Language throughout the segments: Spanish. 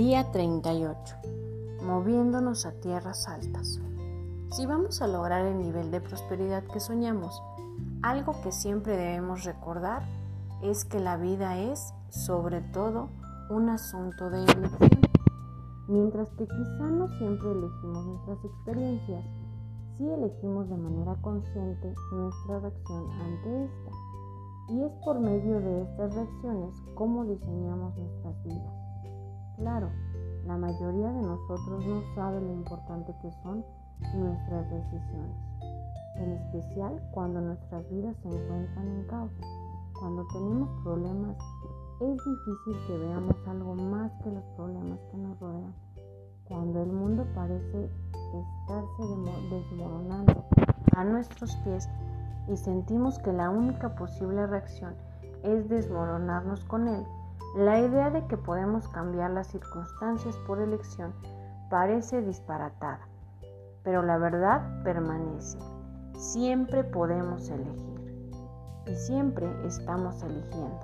Día 38. Moviéndonos a tierras altas. Si vamos a lograr el nivel de prosperidad que soñamos, algo que siempre debemos recordar es que la vida es, sobre todo, un asunto de elección. Mientras que quizá no siempre elegimos nuestras experiencias, sí elegimos de manera consciente nuestra reacción ante esta. Y es por medio de estas reacciones cómo diseñamos nuestras vidas. Claro, la mayoría de nosotros no sabe lo importante que son nuestras decisiones, en especial cuando nuestras vidas se encuentran en caos. Cuando tenemos problemas, es difícil que veamos algo más que los problemas que nos rodean. Cuando el mundo parece estarse desmoronando a nuestros pies y sentimos que la única posible reacción es desmoronarnos con él, la idea de que podemos cambiar las circunstancias por elección parece disparatada, pero la verdad permanece. Siempre podemos elegir y siempre estamos eligiendo.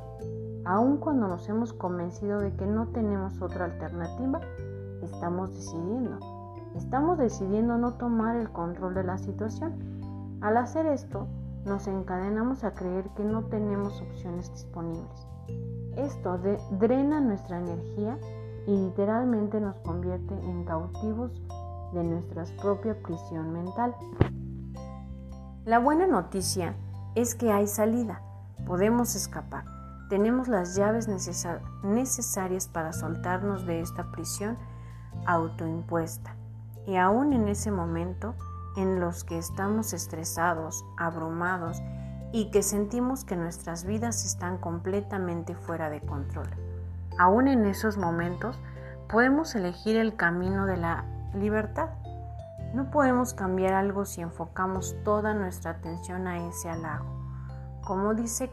Aun cuando nos hemos convencido de que no tenemos otra alternativa, estamos decidiendo. Estamos decidiendo no tomar el control de la situación. Al hacer esto, nos encadenamos a creer que no tenemos opciones disponibles. Esto drena nuestra energía y literalmente nos convierte en cautivos de nuestra propia prisión mental. La buena noticia es que hay salida, podemos escapar, tenemos las llaves necesarias para soltarnos de esta prisión autoimpuesta. Y aún en ese momento en los que estamos estresados, abrumados y que sentimos que nuestras vidas están completamente fuera de control. Aún en esos momentos podemos elegir el camino de la libertad. No podemos cambiar algo si enfocamos toda nuestra atención a ese halago. Como dice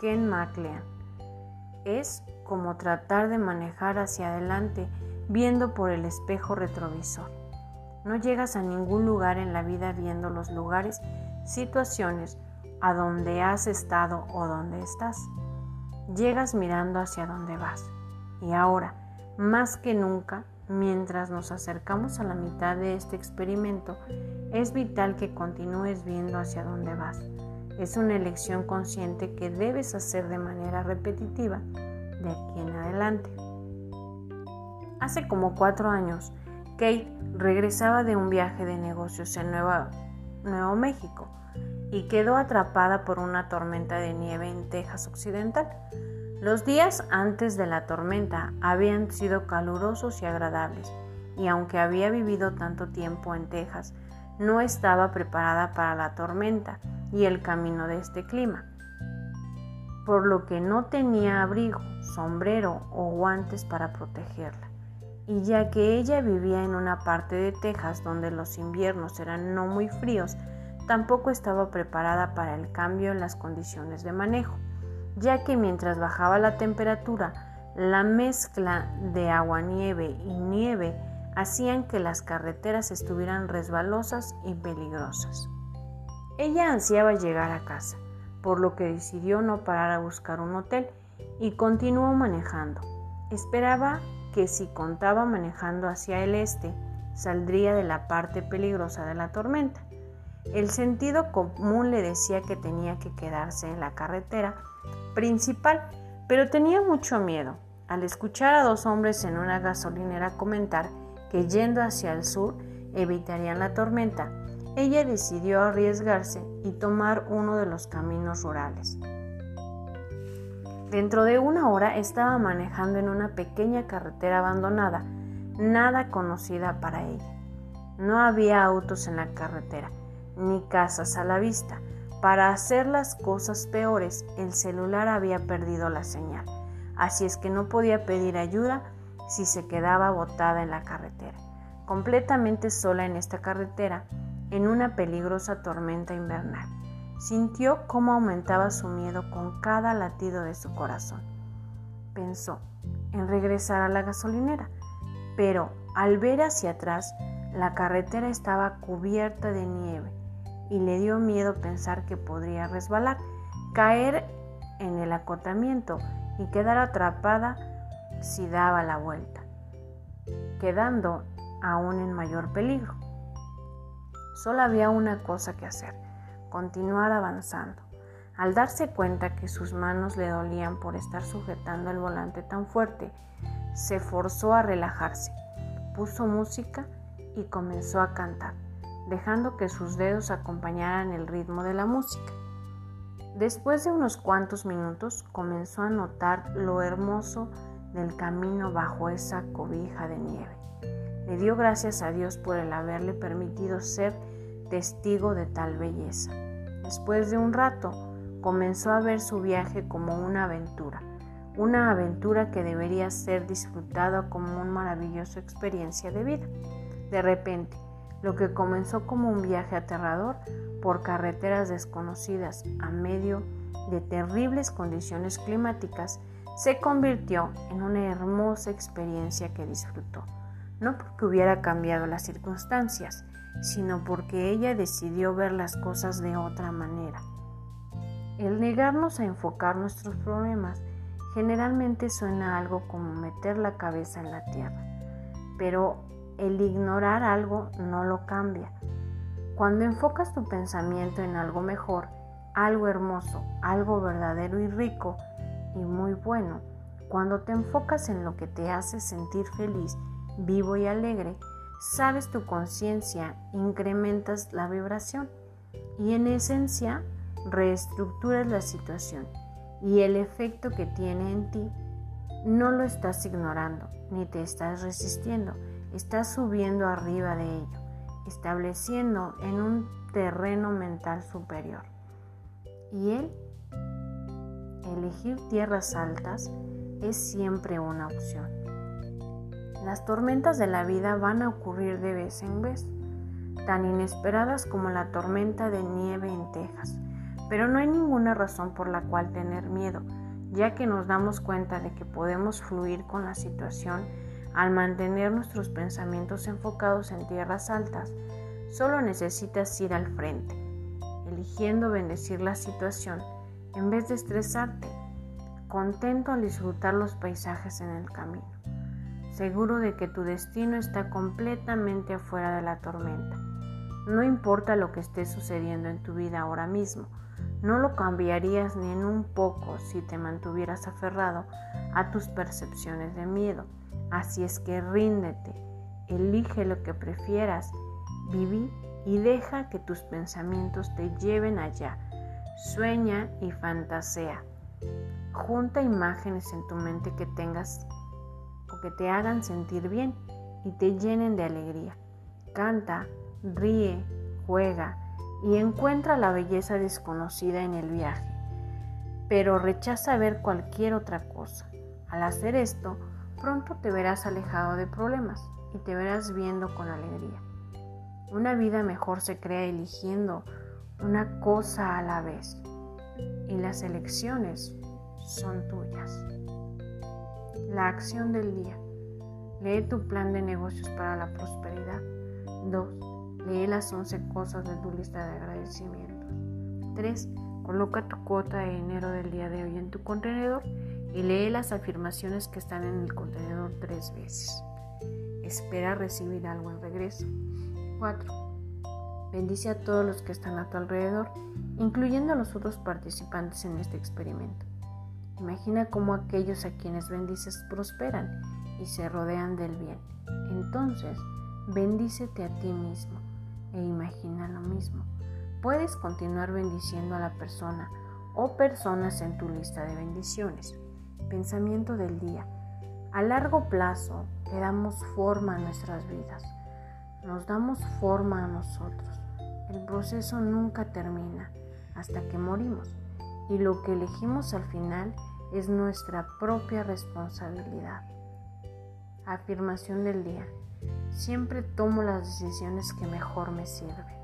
Ken MacLean, es como tratar de manejar hacia adelante viendo por el espejo retrovisor. No llegas a ningún lugar en la vida viendo los lugares, situaciones a donde has estado o donde estás. Llegas mirando hacia donde vas. Y ahora, más que nunca, mientras nos acercamos a la mitad de este experimento, es vital que continúes viendo hacia dónde vas. Es una elección consciente que debes hacer de manera repetitiva de aquí en adelante. Hace como cuatro años, Kate regresaba de un viaje de negocios en Nuevo México y quedó atrapada por una tormenta de nieve en Texas Occidental. Los días antes de la tormenta habían sido calurosos y agradables, y aunque había vivido tanto tiempo en Texas, no estaba preparada para la tormenta y el camino de este clima, por lo que no tenía abrigo, sombrero o guantes para protegerla. Y ya que ella vivía en una parte de Texas donde los inviernos eran no muy fríos, tampoco estaba preparada para el cambio en las condiciones de manejo, ya que mientras bajaba la temperatura, la mezcla de agua-nieve y nieve hacían que las carreteras estuvieran resbalosas y peligrosas. Ella ansiaba llegar a casa, por lo que decidió no parar a buscar un hotel y continuó manejando. Esperaba que si contaba manejando hacia el este, saldría de la parte peligrosa de la tormenta. El sentido común le decía que tenía que quedarse en la carretera principal, pero tenía mucho miedo. Al escuchar a dos hombres en una gasolinera comentar que yendo hacia el sur evitarían la tormenta, ella decidió arriesgarse y tomar uno de los caminos rurales. Dentro de una hora estaba manejando en una pequeña carretera abandonada, nada conocida para ella. No había autos en la carretera ni casas a la vista. Para hacer las cosas peores, el celular había perdido la señal, así es que no podía pedir ayuda si se quedaba botada en la carretera. Completamente sola en esta carretera, en una peligrosa tormenta invernal, sintió cómo aumentaba su miedo con cada latido de su corazón. Pensó en regresar a la gasolinera, pero al ver hacia atrás, la carretera estaba cubierta de nieve y le dio miedo pensar que podría resbalar, caer en el acotamiento y quedar atrapada si daba la vuelta. quedando aún en mayor peligro. Solo había una cosa que hacer, continuar avanzando. Al darse cuenta que sus manos le dolían por estar sujetando el volante tan fuerte, se forzó a relajarse, puso música y comenzó a cantar, dejando que sus dedos acompañaran el ritmo de la música. Después de unos cuantos minutos comenzó a notar lo hermoso del camino bajo esa cobija de nieve. Le dio gracias a Dios por el haberle permitido ser testigo de tal belleza. Después de un rato, comenzó a ver su viaje como una aventura, una aventura que debería ser disfrutada como una maravillosa experiencia de vida. De repente, lo que comenzó como un viaje aterrador por carreteras desconocidas a medio de terribles condiciones climáticas, se convirtió en una hermosa experiencia que disfrutó, no porque hubiera cambiado las circunstancias, sino porque ella decidió ver las cosas de otra manera. El negarnos a enfocar nuestros problemas generalmente suena algo como meter la cabeza en la tierra, pero el ignorar algo no lo cambia. Cuando enfocas tu pensamiento en algo mejor, algo hermoso, algo verdadero y rico y muy bueno, cuando te enfocas en lo que te hace sentir feliz, vivo y alegre, sabes tu conciencia, incrementas la vibración y en esencia reestructuras la situación y el efecto que tiene en ti no lo estás ignorando ni te estás resistiendo, estás subiendo arriba de ello, estableciendo en un terreno mental superior. Y él, elegir tierras altas es siempre una opción. Las tormentas de la vida van a ocurrir de vez en vez, tan inesperadas como la tormenta de nieve en Texas pero no hay ninguna razón por la cual tener miedo, ya que nos damos cuenta de que podemos fluir con la situación al mantener nuestros pensamientos enfocados en tierras altas. Solo necesitas ir al frente, eligiendo bendecir la situación en vez de estresarte, contento al disfrutar los paisajes en el camino, seguro de que tu destino está completamente afuera de la tormenta. No importa lo que esté sucediendo en tu vida ahora mismo, no lo cambiarías ni en un poco si te mantuvieras aferrado a tus percepciones de miedo. Así es que ríndete, elige lo que prefieras, viví y deja que tus pensamientos te lleven allá. Sueña y fantasea. Junta imágenes en tu mente que tengas o que te hagan sentir bien y te llenen de alegría. Canta, ríe, juega y encuentra la belleza desconocida en el viaje, pero rechaza ver cualquier otra cosa. Al hacer esto, pronto te verás alejado de problemas y te verás viendo con alegría. Una vida mejor se crea eligiendo una cosa a la vez y las elecciones son tuyas. La acción del día. Lee tu plan de negocios para la prosperidad. 2 Lee las 11 cosas de tu lista de agradecimientos. 3. Coloca tu cuota de dinero del día de hoy en tu contenedor y lee las afirmaciones que están en el contenedor tres veces. Espera recibir algo en regreso. 4. Bendice a todos los que están a tu alrededor, incluyendo a los otros participantes en este experimento. Imagina cómo aquellos a quienes bendices prosperan y se rodean del bien. Entonces, bendícete a ti mismo e imagina lo mismo. Puedes continuar bendiciendo a la persona o personas en tu lista de bendiciones. Pensamiento del día. A largo plazo le damos forma a nuestras vidas. Nos damos forma a nosotros. El proceso nunca termina hasta que morimos y lo que elegimos al final es nuestra propia responsabilidad. Afirmación del día. Siempre tomo las decisiones que mejor me sirven.